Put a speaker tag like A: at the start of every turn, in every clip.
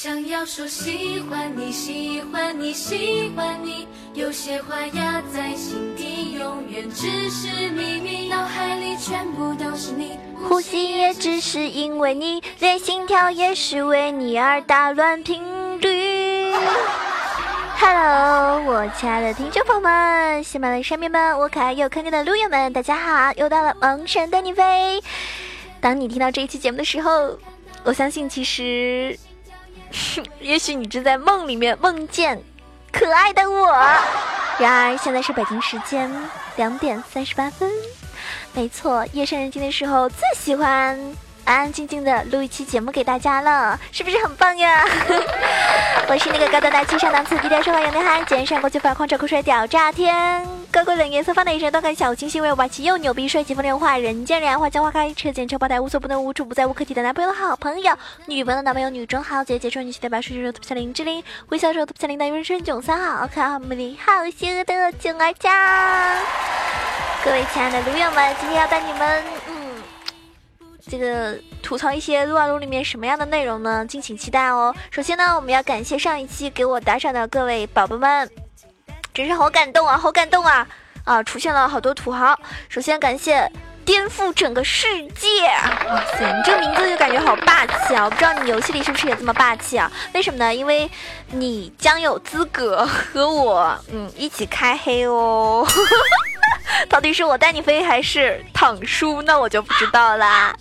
A: 想要说喜欢你，喜欢你，喜欢你，有些话压在心底，永远只是秘密。脑海里全部都是你，
B: 呼吸也只是因为你，连心跳也是为你而打乱频率。Hello，我亲爱的听众朋友们，喜马拉雅上面们，我可爱又可爱的路友们，大家好！又到了萌神带你飞。当你听到这一期节目的时候，我相信其实，也许你正在梦里面梦见可爱的我。然而现在是北京时间两点三十八分，没错，夜深人静的时候最喜欢。安安静静的录一期节目给大家了，是不是很棒呀？我是那个高端大气上档次、低调奢华有内涵、肩上国际范、狂拽酷帅屌炸天、高贵冷颜色、放的一身都看小清新、威霸气又牛逼、帅气风流话、人见人爱、花见花开、车见车爆胎、无所不能、无处不在、无可替代男朋友的好朋友、女朋友的男朋友、女中豪杰、杰出女婿代表、水手特别林志玲、微笑时候特别林的人生囧三好、可爱美丽好邪恶的囧儿酱。各位亲爱的撸友们，今天要带你们，嗯。这个吐槽一些撸啊撸里面什么样的内容呢？敬请期待哦。首先呢，我们要感谢上一期给我打赏的各位宝宝们，真是好感动啊，好感动啊！啊，出现了好多土豪。首先感谢颠覆整个世界，哇塞，你这个名字就感觉好霸气啊！我不知道你游戏里是不是也这么霸气啊？为什么呢？因为你将有资格和我嗯一起开黑哦。到底是我带你飞还是躺输？那我就不知道啦。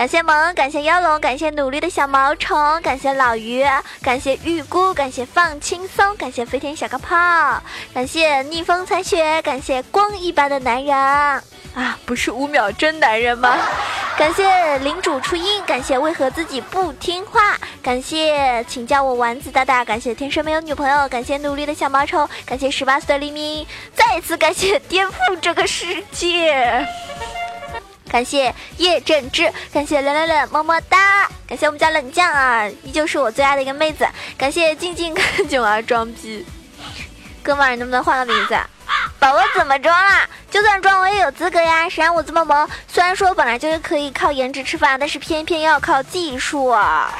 B: 感谢萌，感谢妖龙，感谢努力的小毛虫，感谢老于，感谢预估，感谢放轻松，感谢飞天小钢炮，感谢逆风残雪，感谢光一般的男人啊，不是五秒真男人吗？感谢领主初音，感谢为何自己不听话，感谢请叫我丸子大大，感谢天生没有女朋友，感谢努力的小毛虫，感谢十八岁的黎明，再次感谢颠覆这个世界。感谢叶振之，感谢冷冷冷，么么哒！感谢我们家冷酱啊，依旧是我最爱的一个妹子。感谢静静看囧儿装逼，哥们儿能不能换个名字？宝宝怎么装啦？就算装我也有资格呀，谁让我这么萌？虽然说本来就是可以靠颜值吃饭，但是偏偏要靠技术啊。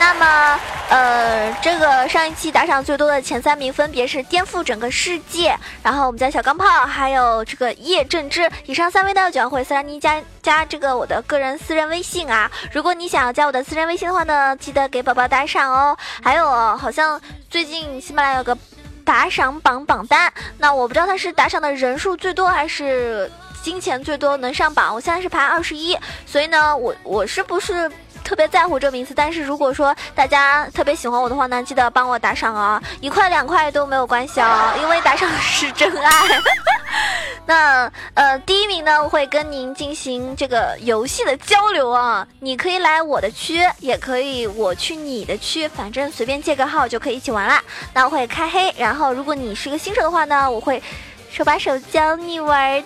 B: 那么，呃，这个上一期打赏最多的前三名分别是颠覆整个世界，然后我们家小钢炮，还有这个叶正之。以上三位呢，就要会私让你加加这个我的个人私人微信啊。如果你想要加我的私人微信的话呢，记得给宝宝打赏哦。还有，好像最近喜马拉雅有个打赏榜榜单，那我不知道他是打赏的人数最多还是金钱最多能上榜。我现在是排二十一，所以呢，我我是不是？特别在乎这名次，但是如果说大家特别喜欢我的话呢，记得帮我打赏啊，一块两块都没有关系啊，因为打赏是真爱。那呃，第一名呢我会跟您进行这个游戏的交流啊，你可以来我的区，也可以我去你的区，反正随便借个号就可以一起玩啦。那我会开黑，然后如果你是一个新手的话呢，我会手把手教你玩哟，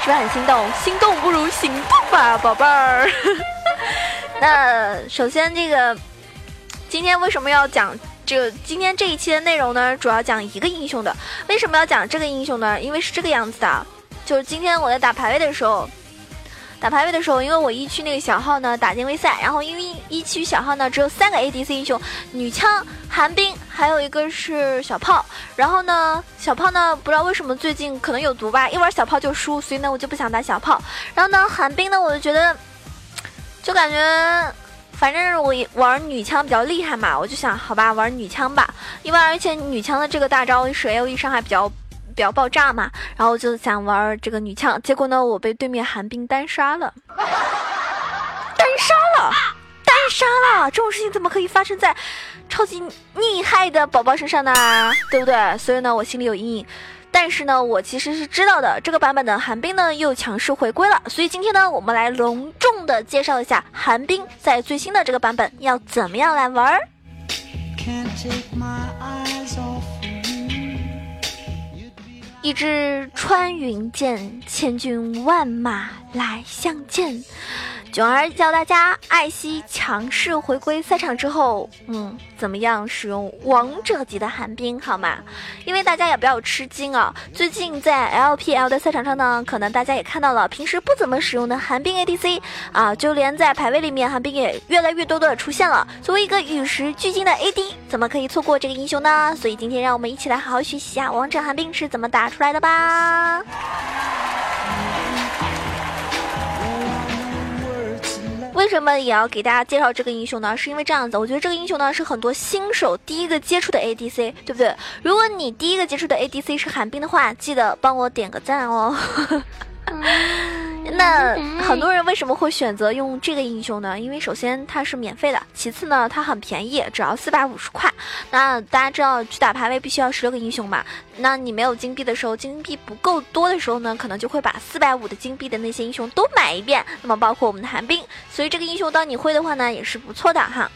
B: 是不是很心动？心动不如行动吧，宝贝儿。那首先，这个今天为什么要讲这？今天这一期的内容呢，主要讲一个英雄的。为什么要讲这个英雄呢？因为是这个样子的，就是今天我在打排位的时候，打排位的时候，因为我一区那个小号呢打进微赛，然后因为一区小号呢只有三个 ADC 英雄，女枪、寒冰，还有一个是小炮。然后呢，小炮呢不知道为什么最近可能有毒吧，一玩小炮就输，所以呢我就不想打小炮。然后呢，寒冰呢我就觉得。就感觉，反正我玩女枪比较厉害嘛，我就想，好吧，玩女枪吧。因为而且女枪的这个大招是 A O E 伤害比较比较爆炸嘛，然后就想玩这个女枪。结果呢，我被对面寒冰单杀了，单杀了，单杀了！这种事情怎么可以发生在超级厉害的宝宝身上呢？对不对？所以呢，我心里有阴影。但是呢，我其实是知道的，这个版本的寒冰呢又强势回归了，所以今天呢，我们来隆重的介绍一下寒冰在最新的这个版本要怎么样来玩儿。一支穿云箭，千军万马来相见。囧儿教大家，艾希强势回归赛场之后，嗯，怎么样使用王者级的寒冰，好吗？因为大家也不要吃惊啊，最近在 LPL 的赛场上呢，可能大家也看到了，平时不怎么使用的寒冰 ADC 啊，就连在排位里面，寒冰也越来越多的出现了。作为一个与时俱进的 AD，怎么可以错过这个英雄呢？所以今天让我们一起来好好学习一下王者寒冰是怎么打出来的吧。为什么也要给大家介绍这个英雄呢？是因为这样子，我觉得这个英雄呢是很多新手第一个接触的 ADC，对不对？如果你第一个接触的 ADC 是寒冰的话，记得帮我点个赞哦。那很多人为什么会选择用这个英雄呢？因为首先它是免费的，其次呢它很便宜，只要四百五十块。那大家知道去打排位必须要十六个英雄嘛？那你没有金币的时候，金币不够多的时候呢，可能就会把四百五的金币的那些英雄都买一遍。那么包括我们的寒冰，所以这个英雄当你会的话呢，也是不错的哈。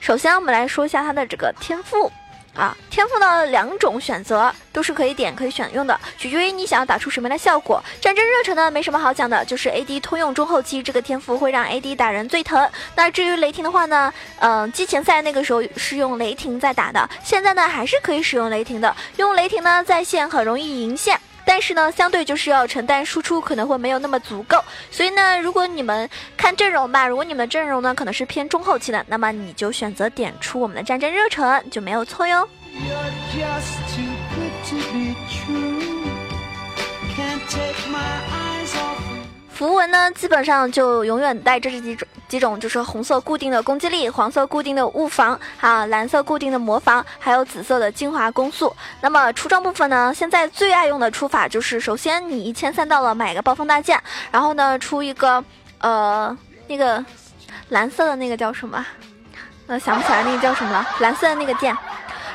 B: 首先我们来说一下它的这个天赋。啊，天赋呢两种选择都是可以点可以选用的，取决于你想要打出什么样的效果。战争热忱呢，没什么好讲的，就是 AD 通用中后期这个天赋会让 AD 打人最疼。那至于雷霆的话呢，嗯，季前赛那个时候是用雷霆在打的，现在呢还是可以使用雷霆的。用雷霆呢，在线很容易赢线。但是呢，相对就是要承担输出可能会没有那么足够，所以呢，如果你们看阵容吧，如果你们的阵容呢可能是偏中后期的，那么你就选择点出我们的战争热忱就没有错哟。符文呢，基本上就永远带着这几种，几种就是红色固定的攻击力，黄色固定的物防，还有蓝色固定的魔防，还有紫色的精华攻速。那么出装部分呢，现在最爱用的出法就是，首先你一千三到了，买个暴风大剑，然后呢出一个，呃，那个蓝色的那个叫什么？呃，想不起来那个叫什么了，蓝色的那个剑。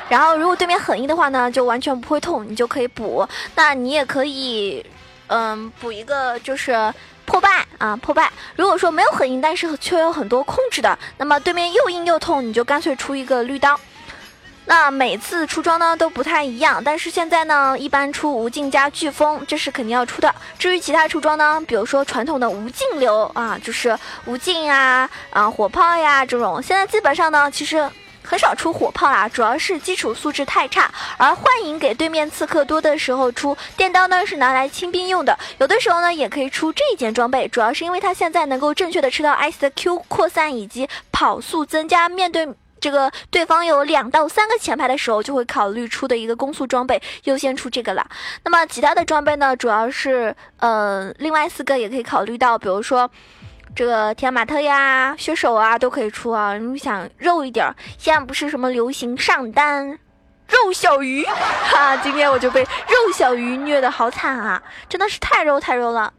B: 然后如果对面很硬的话呢，就完全不会痛，你就可以补。那你也可以，嗯，补一个就是。破败啊，破败！如果说没有很硬，但是却有很多控制的，那么对面又硬又痛，你就干脆出一个绿刀。那每次出装呢都不太一样，但是现在呢，一般出无尽加飓风，这是肯定要出的。至于其他出装呢，比如说传统的无尽流啊，就是无尽啊、啊火炮呀这种，现在基本上呢，其实。很少出火炮啦，主要是基础素质太差。而幻影给对面刺客多的时候出电刀呢，是拿来清兵用的。有的时候呢，也可以出这一件装备，主要是因为它现在能够正确的吃到艾斯的 Q 扩散以及跑速增加。面对这个对方有两到三个前排的时候，就会考虑出的一个攻速装备，优先出这个了。那么其他的装备呢，主要是呃，另外四个也可以考虑到，比如说。这个提亚马特呀、血手啊都可以出啊！你想肉一点，现在不是什么流行上单肉小鱼 哈，今天我就被肉小鱼虐的好惨啊！真的是太肉太肉了。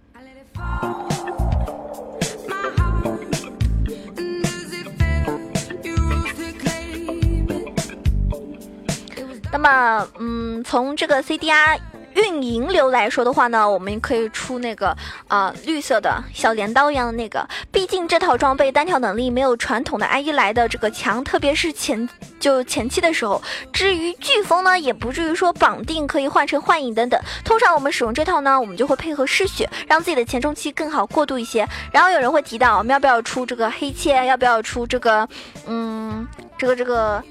B: 那么，嗯，从这个 CDR。运营流来说的话呢，我们可以出那个啊绿色的小镰刀一样的那个，毕竟这套装备单挑能力没有传统的 I 一来的这个强，特别是前就前期的时候。至于飓风呢，也不至于说绑定可以换成幻影等等。通常我们使用这套呢，我们就会配合嗜血，让自己的前中期更好过渡一些。然后有人会提到，我们要不要出这个黑切？要不要出这个嗯这个这个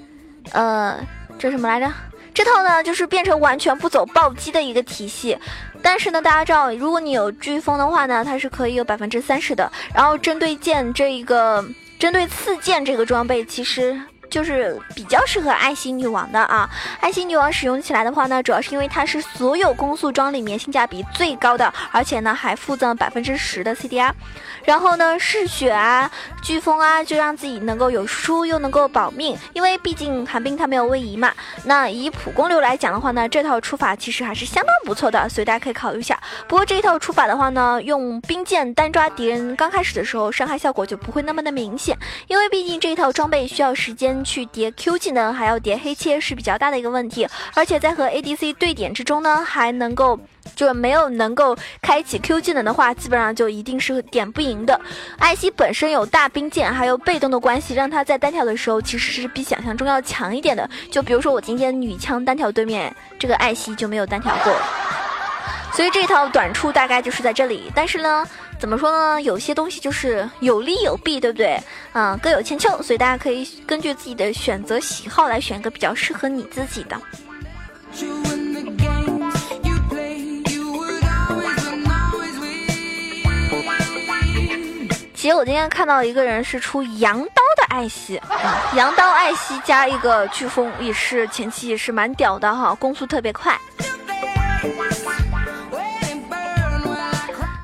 B: 呃这什么来着？这套呢，就是变成完全不走暴击的一个体系，但是呢，大家知道，如果你有飓风的话呢，它是可以有百分之三十的。然后针对剑这一个，针对刺剑这个装备，其实。就是比较适合爱心女王的啊，爱心女王使用起来的话呢，主要是因为它是所有攻速装里面性价比最高的，而且呢还附赠百分之十的 CDR，然后呢嗜血啊、飓风啊，就让自己能够有输又能够保命，因为毕竟寒冰它没有位移嘛。那以普攻流来讲的话呢，这套出法其实还是相当不错的，所以大家可以考虑一下。不过这一套出法的话呢，用冰剑单抓敌人，刚开始的时候伤害效果就不会那么的明显，因为毕竟这一套装备需要时间。去叠 Q 技能，还要叠黑切是比较大的一个问题，而且在和 ADC 对点之中呢，还能够就没有能够开启 Q 技能的话，基本上就一定是点不赢的。艾希本身有大兵剑，还有被动的关系，让他在单挑的时候其实是比想象中要强一点的。就比如说我今天女枪单挑对面，这个艾希就没有单挑过。所以这套短处大概就是在这里，但是呢，怎么说呢？有些东西就是有利有弊，对不对？嗯，各有千秋，所以大家可以根据自己的选择喜好来选一个比较适合你自己的。其实我今天看到一个人是出羊刀的艾希，羊刀艾希加一个飓风，也是前期也是蛮屌的哈，攻速特别快。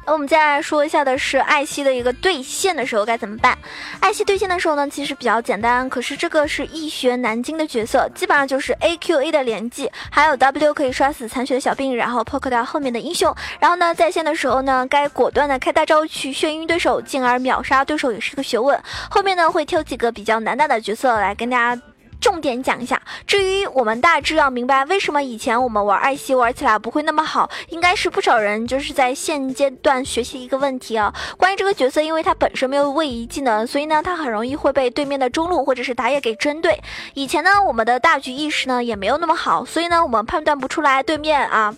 B: 那我们再来说一下的是艾希的一个兑现的时候该怎么办？艾希兑现的时候呢，其实比较简单，可是这个是易学难精的角色，基本上就是 A Q A 的连技，还有 W 可以刷死残血的小兵，然后 poke 掉后面的英雄，然后呢在线的时候呢，该果断的开大招去眩晕对手，进而秒杀对手也是个学问。后面呢会挑几个比较难打的角色来跟大家。重点讲一下，至于我们大致要明白为什么以前我们玩艾希玩起来不会那么好，应该是不少人就是在现阶段学习一个问题啊。关于这个角色，因为它本身没有位移技能，所以呢，它很容易会被对面的中路或者是打野给针对。以前呢，我们的大局意识呢也没有那么好，所以呢，我们判断不出来对面啊。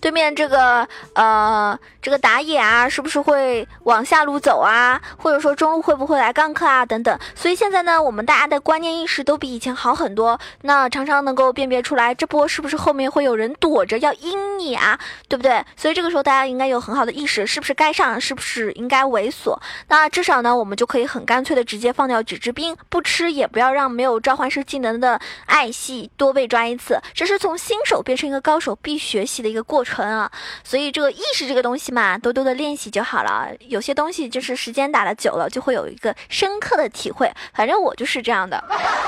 B: 对面这个呃，这个打野啊，是不是会往下路走啊？或者说中路会不会来刚克啊？等等。所以现在呢，我们大家的观念意识都比以前好很多，那常常能够辨别出来这波是不是后面会有人躲着要阴你啊，对不对？所以这个时候大家应该有很好的意识，是不是该上，是不是应该猥琐？那至少呢，我们就可以很干脆的直接放掉纸之兵，不吃也不要让没有召唤师技能的艾希多被抓一次，这是从新手变成一个高手必学习的一个。过程啊，所以这个意识这个东西嘛，多多的练习就好了。有些东西就是时间打的久了，就会有一个深刻的体会。反正我就是这样的。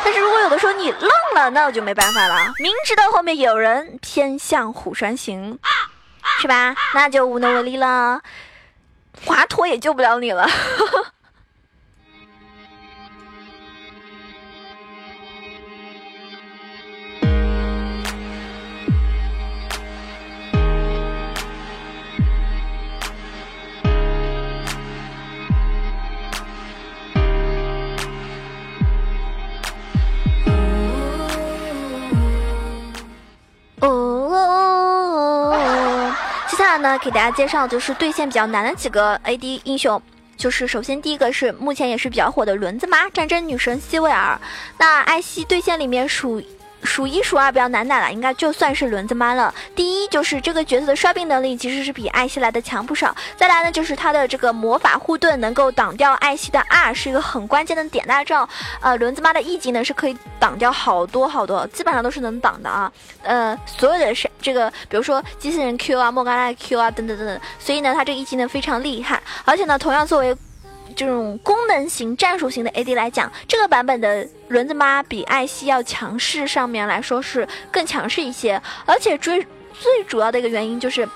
B: 但是如果有的时候你愣了，那我就没办法了。明知道后面有人偏向虎山行，是吧？那就无能为力了。华佗也救不了你了。那给大家介绍就是对线比较难的几个 AD 英雄，就是首先第一个是目前也是比较火的轮子妈战争女神希维尔，那艾希对线里面属。数一数二比较难打了，应该就算是轮子妈了。第一就是这个角色的刷兵能力其实是比艾希来的强不少。再来呢，就是他的这个魔法护盾能够挡掉艾希的 R，是一个很关键的点。大家知道，呃，轮子妈的 E 技能是可以挡掉好多好多，基本上都是能挡的啊。呃，所有的是这个，比如说机器人 Q 啊、莫甘娜 Q 啊等等等等。所以呢，他这个 E 技能非常厉害，而且呢，同样作为。这种功能型、战术型的 AD 来讲，这个版本的轮子妈比艾希要强势，上面来说是更强势一些。而且最最主要的一个原因就是，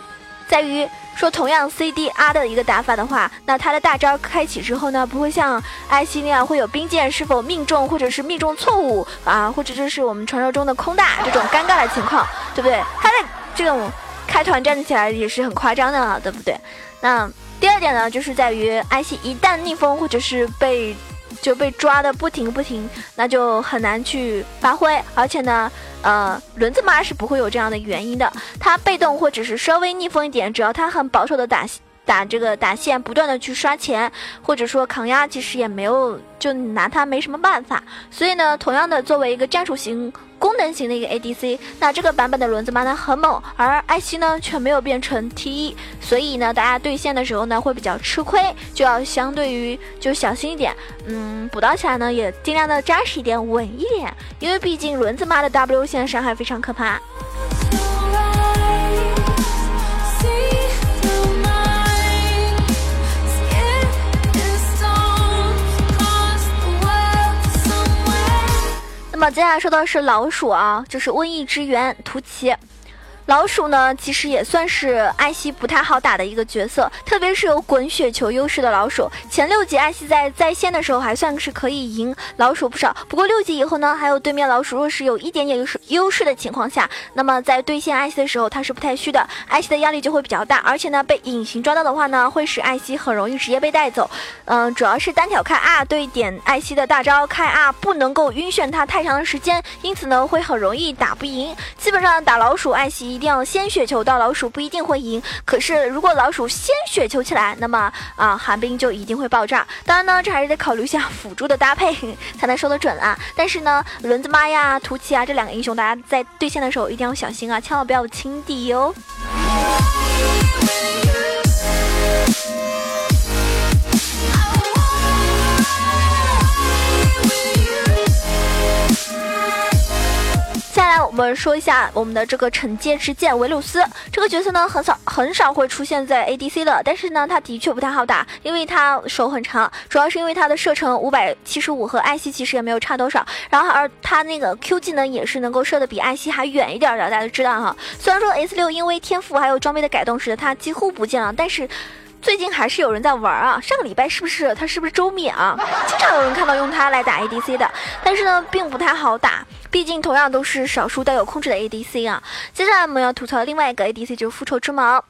B: 在于说同样 CDR 的一个打法的话，那他的大招开启之后呢，不会像艾希那样会有冰剑是否命中，或者是命中错误啊，或者就是我们传说中的空大这种尴尬的情况，对不对？他的这种开团站起来也是很夸张的，对不对？那。第二点呢，就是在于艾希一旦逆风或者是被就被抓的不停不停，那就很难去发挥。而且呢，呃，轮子妈是不会有这样的原因的，她被动或者是稍微逆风一点，只要她很保守的打打这个打线，不断的去刷钱或者说扛压，其实也没有就拿他没什么办法。所以呢，同样的作为一个战术型。功能型的一个 ADC，那这个版本的轮子妈呢很猛，而艾希呢却没有变成 T，所以呢大家对线的时候呢会比较吃亏，就要相对于就小心一点，嗯，补刀起来呢也尽量的扎实一点，稳一点，因为毕竟轮子妈的 W 线伤害非常可怕。那么接下来说到是老鼠啊，就是瘟疫之源图奇。老鼠呢，其实也算是艾希不太好打的一个角色，特别是有滚雪球优势的老鼠。前六级艾希在在线的时候还算是可以赢老鼠不少，不过六级以后呢，还有对面老鼠若是有一点点优势优势的情况下，那么在对线艾希的时候，他是不太虚的，艾希的压力就会比较大，而且呢，被隐形抓到的话呢，会使艾希很容易直接被带走。嗯，主要是单挑开 R 对点艾希的大招开 R 不能够晕眩他太长的时间，因此呢，会很容易打不赢。基本上打老鼠艾希。一定要先雪球到老鼠，不一定会赢。可是如果老鼠先雪球起来，那么啊，寒冰就一定会爆炸。当然呢，这还是得考虑一下辅助的搭配 才能说得准啊。但是呢，轮子妈呀、图奇啊这两个英雄，大家在对线的时候一定要小心啊，千万不要轻敌哦。我们说一下我们的这个惩戒之剑维鲁斯这个角色呢，很少很少会出现在 ADC 的，但是呢，他的确不太好打，因为他手很长，主要是因为他的射程五百七十五和艾希其实也没有差多少，然后而他那个 Q 技能也是能够射的比艾希还远一点的，大家都知道哈。虽然说 S 六因为天赋还有装备的改动使得他几乎不见了，但是最近还是有人在玩啊。上个礼拜是不是他是不是周免啊？经常有人看到用他来打 ADC 的，但是呢，并不太好打。毕竟同样都是少数带有控制的 ADC 啊。接下来我们要吐槽另外一个 ADC，就是复仇之矛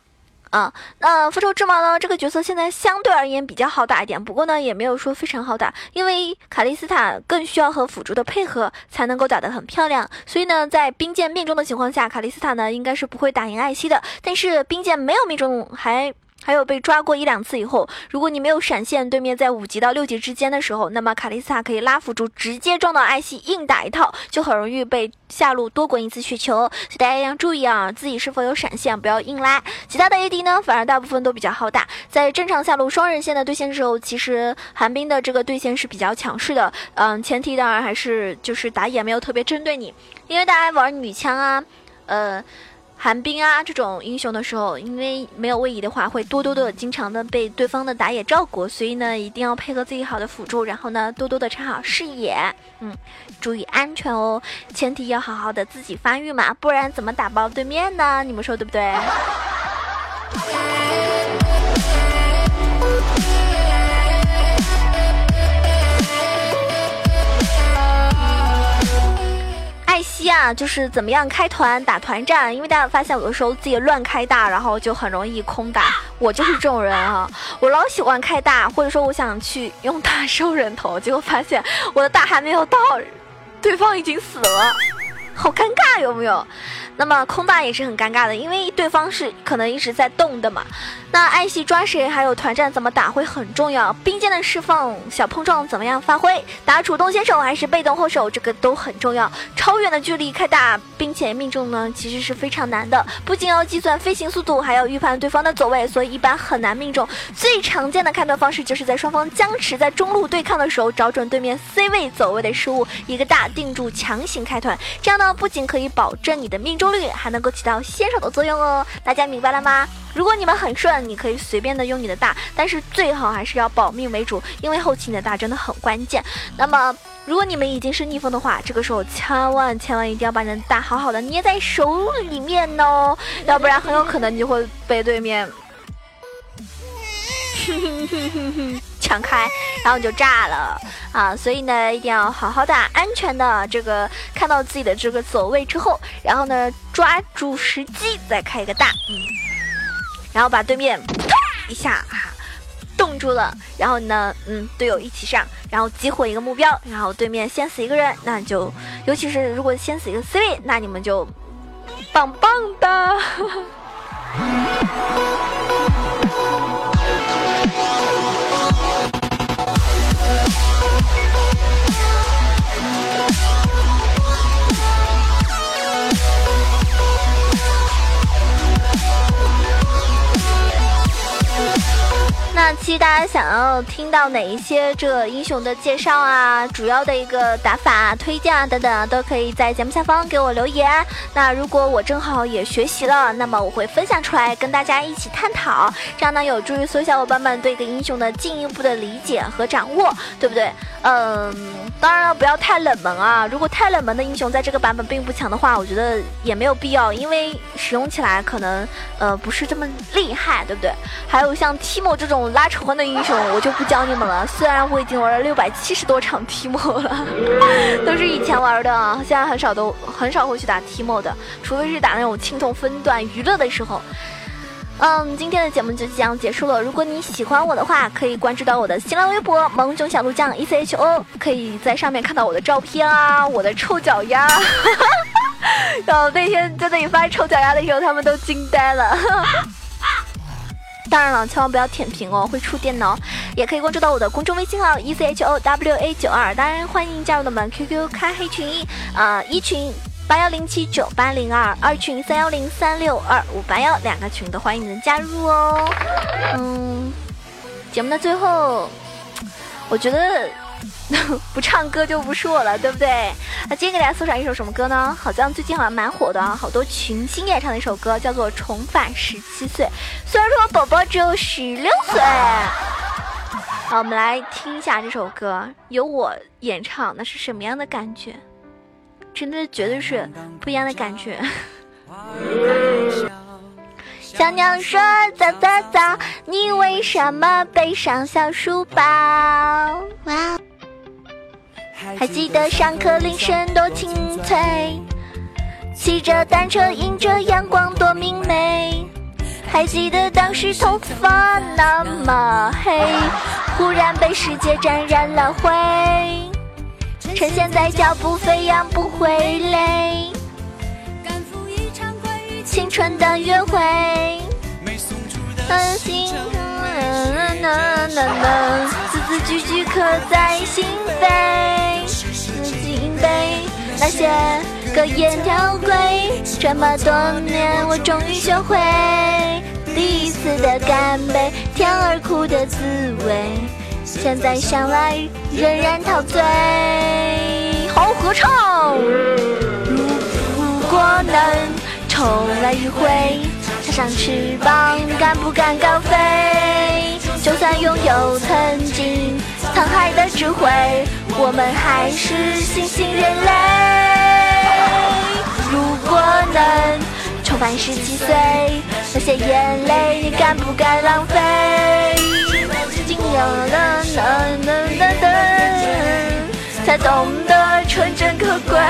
B: 啊。那复仇之矛呢，这个角色现在相对而言比较好打一点，不过呢也没有说非常好打，因为卡莉斯塔更需要和辅助的配合才能够打得很漂亮。所以呢，在冰剑命中的情况下，卡莉斯塔呢应该是不会打赢艾希的。但是冰剑没有命中还。还有被抓过一两次以后，如果你没有闪现，对面在五级到六级之间的时候，那么卡莉斯塔可以拉辅助直接撞到艾希，硬打一套，就很容易被下路多滚一次雪球。所以大家一定要注意啊，自己是否有闪现，不要硬拉。其他的 AD 呢，反而大部分都比较好打。在正常下路双人线的对线时候，其实寒冰的这个对线是比较强势的。嗯，前提当然还是就是打野没有特别针对你，因为大家玩女枪啊，呃。寒冰啊，这种英雄的时候，因为没有位移的话，会多多的经常的被对方的打野照顾，所以呢，一定要配合自己好的辅助，然后呢，多多的插好视野，嗯，注意安全哦，前提要好好的自己发育嘛，不然怎么打爆对面呢？你们说对不对？艾希啊，就是怎么样开团打团战，因为大家发现有的时候自己乱开大，然后就很容易空打。我就是这种人啊，我老喜欢开大，或者说我想去用大收人头，结果发现我的大还没有到，对方已经死了，好尴尬，有没有？那么空大也是很尴尬的，因为对方是可能一直在动的嘛。那艾希抓谁，还有团战怎么打会很重要。冰剑的释放，小碰撞怎么样发挥，打主动先手还是被动后手，这个都很重要。超远的距离开大，并且命中呢，其实是非常难的。不仅要计算飞行速度，还要预判对方的走位，所以一般很难命中。最常见的开团方式就是在双方僵持在中路对抗的时候，找准对面 C 位走位的失误，一个大定住，强行开团。这样呢，不仅可以保证你的命中率，还能够起到先手的作用哦。大家明白了吗？如果你们很顺，你可以随便的用你的大，但是最好还是要保命为主，因为后期你的大真的很关键。那么，如果你们已经是逆风的话，这个时候千万千万一定要把你的大好好的捏在手里面哦，要不然很有可能你就会被对面敞开，然后你就炸了啊！所以呢，一定要好好的、安全的这个看到自己的这个走位之后，然后呢，抓住时机再开一个大，嗯。然后把对面啪一下哈冻住了，然后呢，嗯，队友一起上，然后激活一个目标，然后对面先死一个人，那就，尤其是如果先死一个 C 位，那你们就棒棒的。那其实大家想要听到哪一些这英雄的介绍啊，主要的一个打法啊推荐啊等等，都可以在节目下方给我留言。那如果我正好也学习了，那么我会分享出来跟大家一起探讨，这样呢有助于所有小伙伴们对一个英雄的进一步的理解和掌握，对不对？嗯，当然了，不要太冷门啊。如果太冷门的英雄在这个版本并不强的话，我觉得也没有必要，因为使用起来可能呃不是这么厉害，对不对？还有像 Timo 这种。拉仇恨的英雄我就不教你们了。虽然我已经玩了六百七十多场 Timo 了，都是以前玩的，现在很少都很少会去打 Timo 的，除非是打那种青铜分段娱乐的时候。嗯，今天的节目就这样结束了。如果你喜欢我的话，可以关注到我的新浪微博“萌囧小鹿酱 E C H O”，可以在上面看到我的照片啊，我的臭脚丫。然 后那天在那里发臭脚丫的时候，他们都惊呆了。当然了，千万不要舔屏哦，会触电脑。也可以关注到我的公众微信号 e c h o w a 九二，当然欢迎加入我们 QQ 开黑群，啊，一群八幺零七九八零二，二群三幺零三六二五八幺，两个群都欢迎你们加入哦。嗯，节目的最后，我觉得。不唱歌就不是我了，对不对？那今天给大家送上一首什么歌呢？好像最近好像蛮火的啊，好多群星演唱的一首歌，叫做《重返十七岁》。虽然说宝宝只有十六岁，好，我们来听一下这首歌，由我演唱，那是什么样的感觉？真的绝对是不一样的感觉。小鸟说：“早早早，你为什么背上小书包？”哇。还记得上课铃声多清脆，骑着单车迎着阳光多明媚。还记得当时头发那么黑，忽然被世界沾染了灰。趁现在脚步飞扬不会累，青春的约会。字字句句刻在心扉，那些格言条规，这么多年我终于学会，第一次的干杯，甜而苦的滋味，现在想来仍然陶醉。好合唱。如果能重来一回，插上翅膀，敢不敢高飞？就算拥有曾经沧海的智慧，我们还是新兴人类。如果能重返十七岁，那些眼泪你敢不敢浪费？今有了噔噔噔噔，才懂得纯真可贵。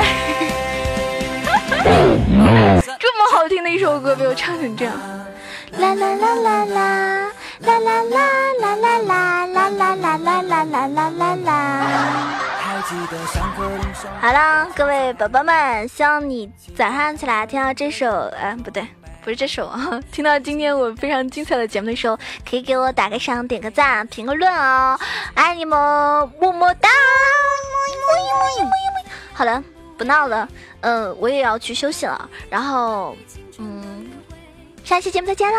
B: 这么好听的一首歌，被我唱成这样。啦啦啦啦啦。啦啦啦啦啦啦啦啦啦啦啦啦啦啦！好了，各位宝宝们，希望你早上起来听到这首，嗯，不对，不是这首啊！听到今天我非常精彩的节目的时候，可以给我打个赏、点个赞、评个论哦，爱你们，么么哒！好了，不闹了，嗯，我也要去休息了，然后，嗯，下期节目再见啦！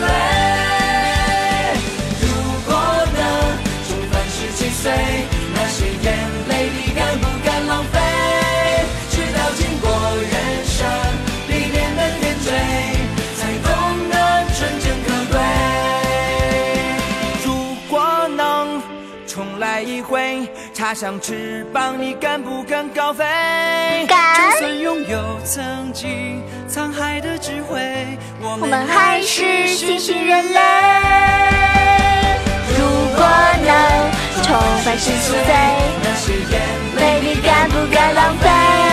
B: 飞如果能重返十七岁插上翅膀，你敢不敢高飞？敢。就算拥有曾经沧海的智慧，我们还是新型人类。如果能重返十七岁，那些眼泪你敢不敢浪费？